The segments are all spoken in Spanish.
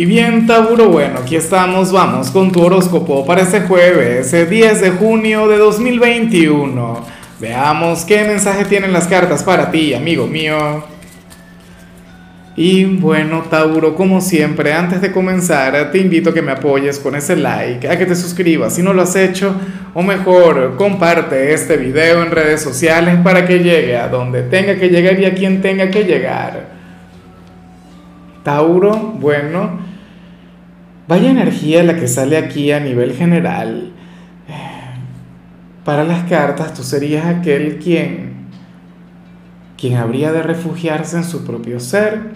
Y bien, Tauro, bueno, aquí estamos, vamos con tu horóscopo para este jueves, el 10 de junio de 2021. Veamos qué mensaje tienen las cartas para ti, amigo mío. Y bueno, Tauro, como siempre, antes de comenzar, te invito a que me apoyes con ese like, a que te suscribas si no lo has hecho, o mejor, comparte este video en redes sociales para que llegue a donde tenga que llegar y a quien tenga que llegar. Tauro, bueno, Vaya energía la que sale aquí a nivel general. Para las cartas, tú serías aquel quien, quien habría de refugiarse en su propio ser,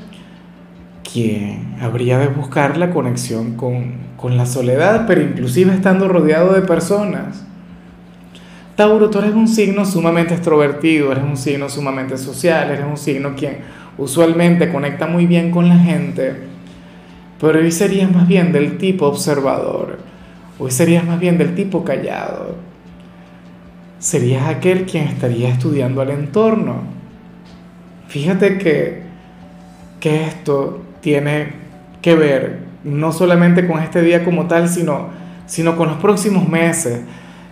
quien habría de buscar la conexión con, con la soledad, pero inclusive estando rodeado de personas. Tauro, tú eres un signo sumamente extrovertido, eres un signo sumamente social, eres un signo quien usualmente conecta muy bien con la gente pero hoy serías más bien del tipo observador, hoy serías más bien del tipo callado. Serías aquel quien estaría estudiando al entorno. Fíjate que, que esto tiene que ver no solamente con este día como tal, sino, sino con los próximos meses.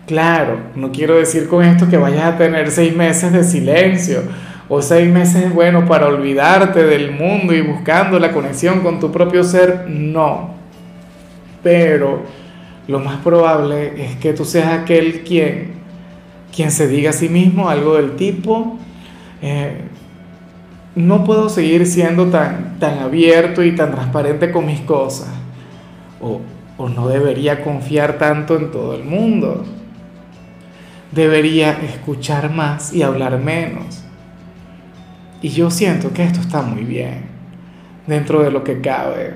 Claro, no quiero decir con esto que vayas a tener seis meses de silencio o seis meses bueno para olvidarte del mundo y buscando la conexión con tu propio ser, no. Pero lo más probable es que tú seas aquel quien, quien se diga a sí mismo algo del tipo, eh, no puedo seguir siendo tan, tan abierto y tan transparente con mis cosas. O, o no debería confiar tanto en todo el mundo. Debería escuchar más y hablar menos y yo siento que esto está muy bien, dentro de lo que cabe.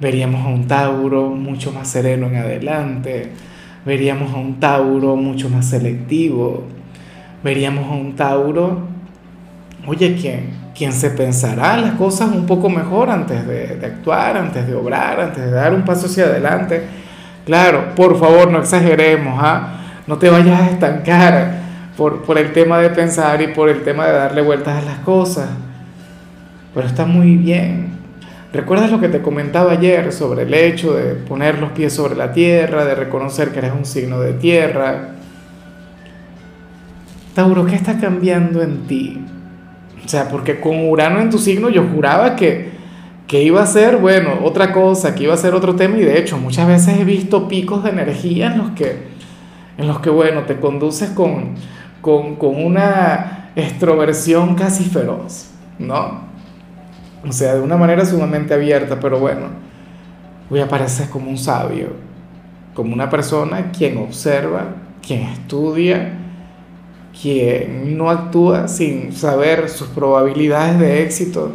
Veríamos a un Tauro mucho más sereno en adelante, veríamos a un Tauro mucho más selectivo, veríamos a un Tauro, oye, ¿quién, quién se pensará las cosas un poco mejor antes de, de actuar, antes de obrar, antes de dar un paso hacia adelante? Claro, por favor, no exageremos, ¿ah? no te vayas a estancar por, el tema de pensar y por el tema de darle vueltas a las cosas. Pero está muy bien. ¿Recuerdas lo que te comentaba ayer sobre el hecho de poner los pies sobre la tierra, de reconocer que eres un signo de tierra? Tauro, ¿qué está cambiando en ti? O sea, porque con Urano en tu signo yo juraba que, que iba a ser, bueno, otra cosa, que iba a ser otro tema y de hecho muchas veces he visto picos de energía en los que, en los que bueno, te conduces con, con, una extroversión casi feroz, ¿no? O sea, de una manera sumamente abierta, pero bueno, hoy apareces como un sabio, como una persona quien observa, quien estudia, quien no actúa sin saber sus probabilidades de éxito.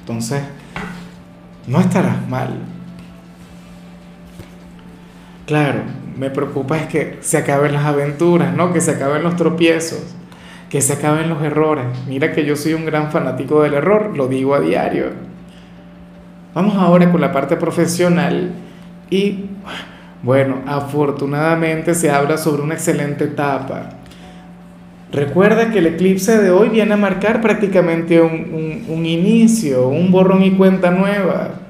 Entonces, no estarás mal. Claro, me preocupa es que se acaben las aventuras, ¿no? Que se acaben los tropiezos, que se acaben los errores. Mira que yo soy un gran fanático del error, lo digo a diario. Vamos ahora con la parte profesional y, bueno, afortunadamente se habla sobre una excelente etapa. Recuerda que el eclipse de hoy viene a marcar prácticamente un, un inicio, un borrón y cuenta nueva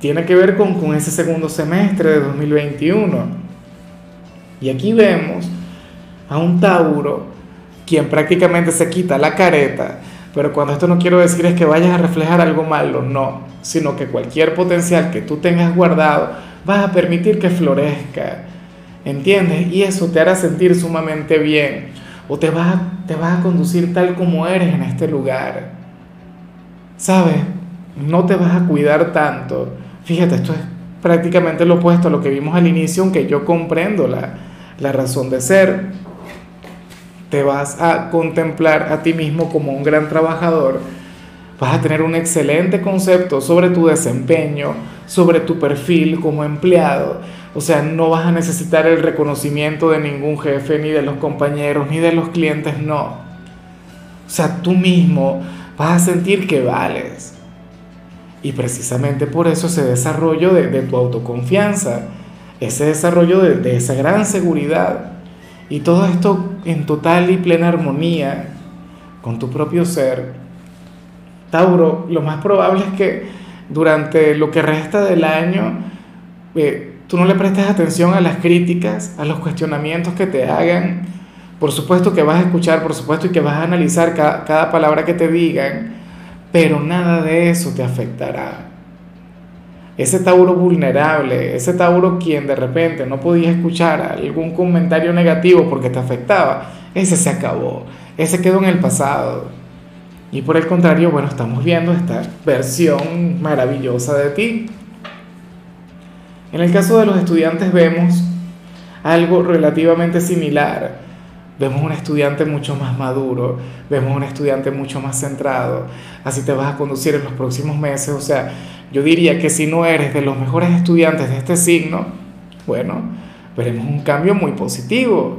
tiene que ver con, con ese segundo semestre de 2021. Y aquí vemos a un Tauro quien prácticamente se quita la careta, pero cuando esto no quiero decir es que vayas a reflejar algo malo, no, sino que cualquier potencial que tú tengas guardado vas a permitir que florezca, ¿entiendes? Y eso te hará sentir sumamente bien, o te vas, te vas a conducir tal como eres en este lugar, ¿sabes? No te vas a cuidar tanto Fíjate, esto es prácticamente lo opuesto a lo que vimos al inicio, aunque yo comprendo la, la razón de ser. Te vas a contemplar a ti mismo como un gran trabajador, vas a tener un excelente concepto sobre tu desempeño, sobre tu perfil como empleado. O sea, no vas a necesitar el reconocimiento de ningún jefe, ni de los compañeros, ni de los clientes, no. O sea, tú mismo vas a sentir que vales. Y precisamente por eso ese desarrollo de, tu autoconfianza, ese desarrollo de, esa gran seguridad y todo esto en total y plena armonía con tu propio ser. Tauro, lo más probable es que durante lo que resta del año, eh, tú no le prestes atención a las críticas, a los cuestionamientos que te hagan. Por supuesto que vas a escuchar, por supuesto, y que vas a analizar cada palabra que te digan, pero nada de eso te afectará. Ese Tauro vulnerable, ese Tauro quien de repente no podía escuchar algún comentario negativo porque te afectaba, ese se acabó, ese quedó en el pasado. Y por el contrario, bueno, estamos viendo esta versión maravillosa de ti. En el caso de los estudiantes vemos algo relativamente similar. Vemos un estudiante mucho más maduro, vemos un estudiante mucho más centrado. Así te vas a conducir en los próximos meses. O sea, yo diría que si no eres de los mejores estudiantes de este signo, bueno, veremos un cambio muy positivo.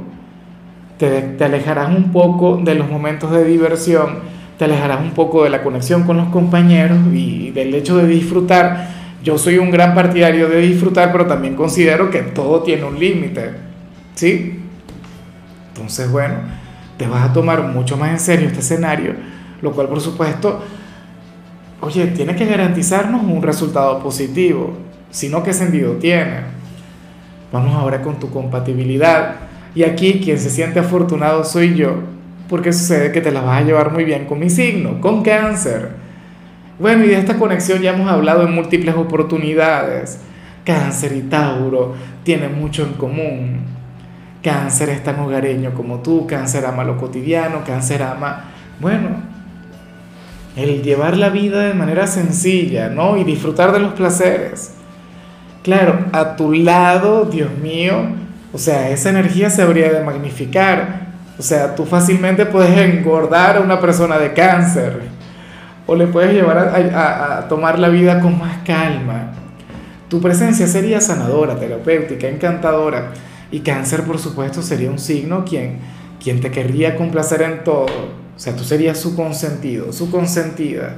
Te, te alejarás un poco de los momentos de diversión te alejarás un poco de la conexión con los compañeros y del hecho de disfrutar. Yo soy un gran partidario de disfrutar, pero también considero que todo tiene un límite, ¿sí? Entonces, bueno, te vas a tomar mucho más en serio este escenario, lo cual por supuesto, oye, tiene que garantizarnos un resultado positivo, sino qué sentido tiene. Vamos ahora con tu compatibilidad. Y aquí quien se siente afortunado soy yo, porque sucede que te la vas a llevar muy bien con mi signo, con cáncer. Bueno, y de esta conexión ya hemos hablado en múltiples oportunidades. Cáncer y Tauro tienen mucho en común. Cáncer es tan hogareño como tú, cáncer ama lo cotidiano, cáncer ama, bueno, el llevar la vida de manera sencilla, ¿no? Y disfrutar de los placeres. Claro, a tu lado, Dios mío, o sea, esa energía se habría de magnificar o sea, tú fácilmente puedes engordar a una persona de cáncer o le puedes llevar a, tomar la vida con más calma. Tu presencia sería sanadora, terapéutica, encantadora. Y cáncer, por supuesto, sería un signo quien, quien te querría complacer en todo. O sea, tú serías su consentido, su consentida.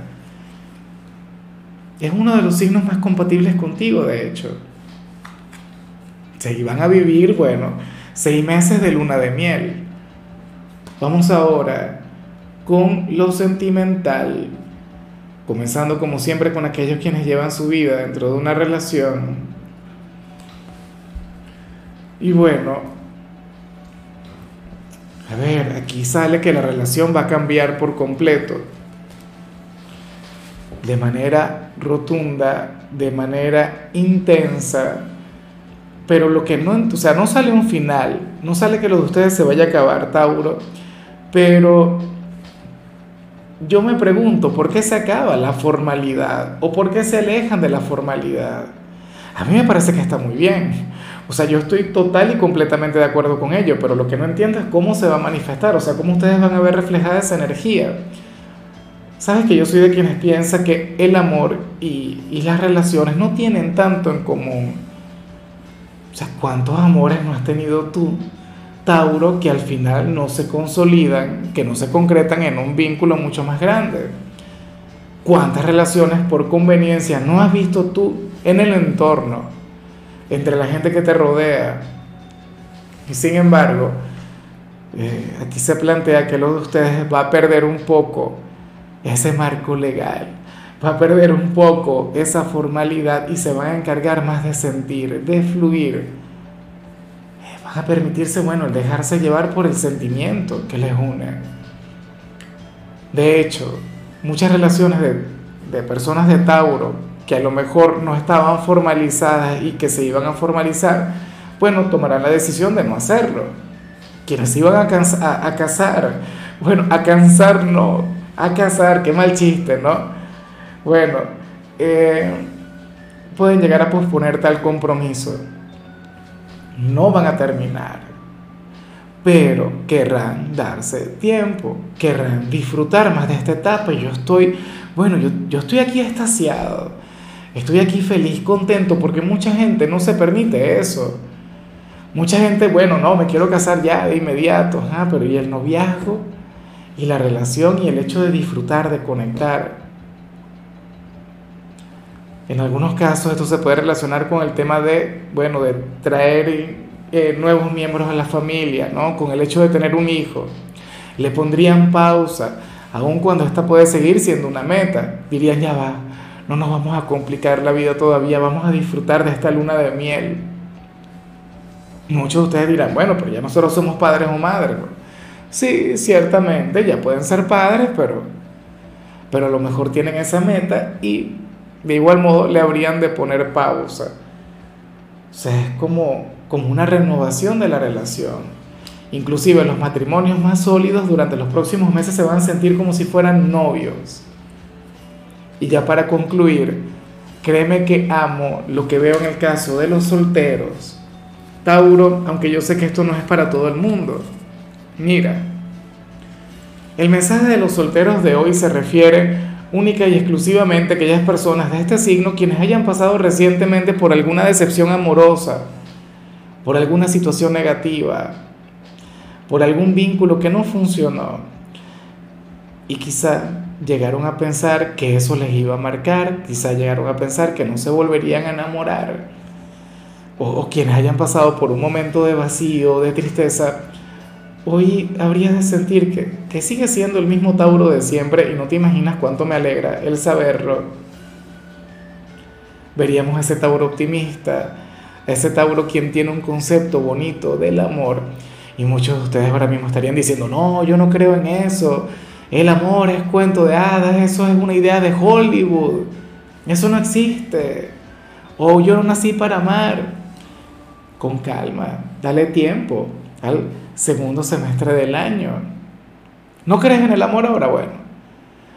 Es uno de los signos más compatibles contigo, de hecho. O van a vivir, bueno, seis meses de luna de miel. Vamos ahora con lo sentimental, comenzando como siempre con aquellos quienes llevan su vida dentro de una relación. Y bueno, a ver, aquí sale que la relación va a cambiar por completo, de manera rotunda, de manera intensa, pero lo que no, o sea, no sale un final, no sale que lo de ustedes se vaya a acabar, Tauro pero yo me pregunto, ¿por qué se acaba la formalidad? ¿O por qué se alejan de la formalidad? A mí me parece que está muy bien. O sea, yo estoy total y completamente de acuerdo con ello, pero lo que no entiendo es cómo se va a manifestar, o sea, cómo ustedes van a ver reflejada esa energía. Sabes que yo soy de quienes piensan que el amor y, y las relaciones no tienen tanto en común. O sea, ¿cuántos amores no has tenido tú? Tauro que al final no se consolidan, que no se concretan en un vínculo mucho más grande. ¿Cuántas relaciones por conveniencia no has visto tú en el entorno, entre la gente que te rodea? Y sin embargo, eh, aquí se plantea que lo de ustedes va a perder un poco ese marco legal, va a perder un poco esa formalidad y se van a encargar más de sentir, de fluir a permitirse, bueno, el dejarse llevar por el sentimiento que les une. De hecho, muchas relaciones de, de personas de Tauro que a lo mejor no estaban formalizadas y que se iban a formalizar, bueno, tomarán la decisión de no hacerlo. Quienes iban a, a, casar, bueno, a cansar no, a casar, qué mal chiste, ¿no? Bueno, eh, pueden llegar a posponer tal compromiso no van a terminar, pero querrán darse tiempo, querrán disfrutar más de esta etapa yo estoy, bueno, yo, yo estoy aquí estasiado, estoy aquí feliz, contento, porque mucha gente no se permite eso. Mucha gente, bueno, no, me quiero casar ya de inmediato, ah, pero ¿y el noviazgo? Y la relación y el hecho de disfrutar, de conectar. En algunos casos esto se puede relacionar con el tema de, bueno, de traer eh, nuevos miembros a la familia, ¿no? Con el hecho de tener un hijo. Le pondrían pausa, aun cuando esta puede seguir siendo una meta. Dirían, ya va, no nos vamos a complicar la vida todavía, vamos a disfrutar de esta luna de miel. Muchos de ustedes dirán, bueno, pero ya nosotros somos padres o madres. Sí, ciertamente, ya pueden ser padres, pero, pero a lo mejor tienen esa meta y de igual modo le habrían de poner pausa. O sea, es como, como una renovación de la relación. Inclusive los matrimonios más sólidos durante los próximos meses se van a sentir como si fueran novios. Y ya para concluir, créeme que amo lo que veo en el caso de los solteros. Tauro, aunque yo sé que esto no es para todo el mundo. Mira, el mensaje de los solteros de hoy se refiere única y exclusivamente a aquellas personas de este signo quienes hayan pasado recientemente por alguna decepción amorosa, por alguna situación negativa, por algún vínculo que no funcionó. Y quizá llegaron a pensar que eso les iba a marcar, quizá llegaron a pensar que no se volverían a enamorar, o, quienes hayan pasado por un momento de vacío, de tristeza, hoy habrías de sentir que, que sigue siendo el mismo Tauro de siempre y no te imaginas cuánto me alegra el saberlo. Veríamos ese Tauro optimista, ese Tauro quien tiene un concepto bonito del amor y muchos de ustedes ahora mismo estarían diciendo, no, yo no creo en eso. El amor es cuento de hadas, eso es una idea de Hollywood. Eso no existe. O yo no nací para amar. Con calma, dale tiempo al segundo semestre del año. ¿No crees en el amor ahora? Bueno,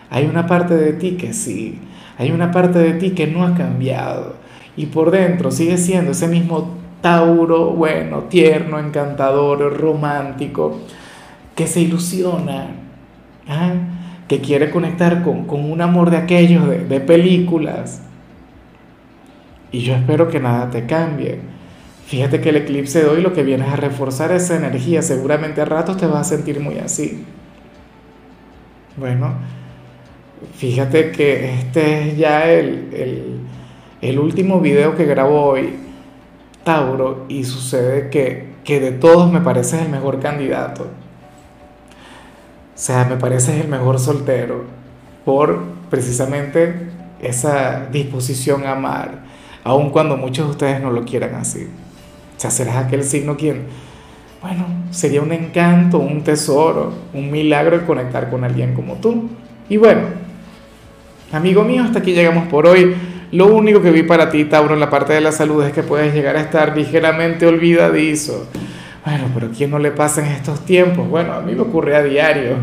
hay una parte de ti que sí, hay una parte de ti que no ha cambiado y por dentro sigue siendo ese mismo Tauro, bueno, tierno, encantador, romántico, que se ilusiona, ¿ah? que quiere conectar con, un amor de aquellos de, de películas. Y yo espero que nada te cambie. Fíjate que el eclipse de hoy lo que viene es a reforzar esa energía. Seguramente a ratos te vas a sentir muy así. Bueno, fíjate que este es ya el, el, el último video que grabo hoy Tauro y sucede que, que de todos me pareces el mejor candidato. Sea, me pareces el mejor soltero por precisamente esa disposición a amar, aun cuando muchos de ustedes no lo quieran así. O sea, serás aquel signo quien, bueno, sería un encanto, un tesoro, un milagro el conectar con alguien como tú. Y bueno, amigo mío, hasta aquí llegamos por hoy. Lo único que vi para ti, Tauro, en la parte de la salud es que puedes llegar a estar ligeramente olvidadizo. Bueno, pero ¿quién no le pasa en estos tiempos? Bueno, a mí me ocurre a diario.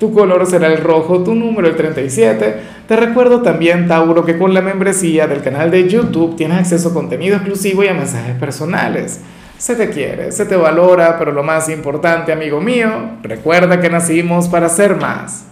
Tu color será el rojo, tu número el 37. Te recuerdo también, Tauro, que con la membresía del canal de YouTube tienes acceso a contenido exclusivo y a mensajes personales. Se te quiere, se te valora, pero lo más importante, amigo mío, recuerda que nacimos para ser más.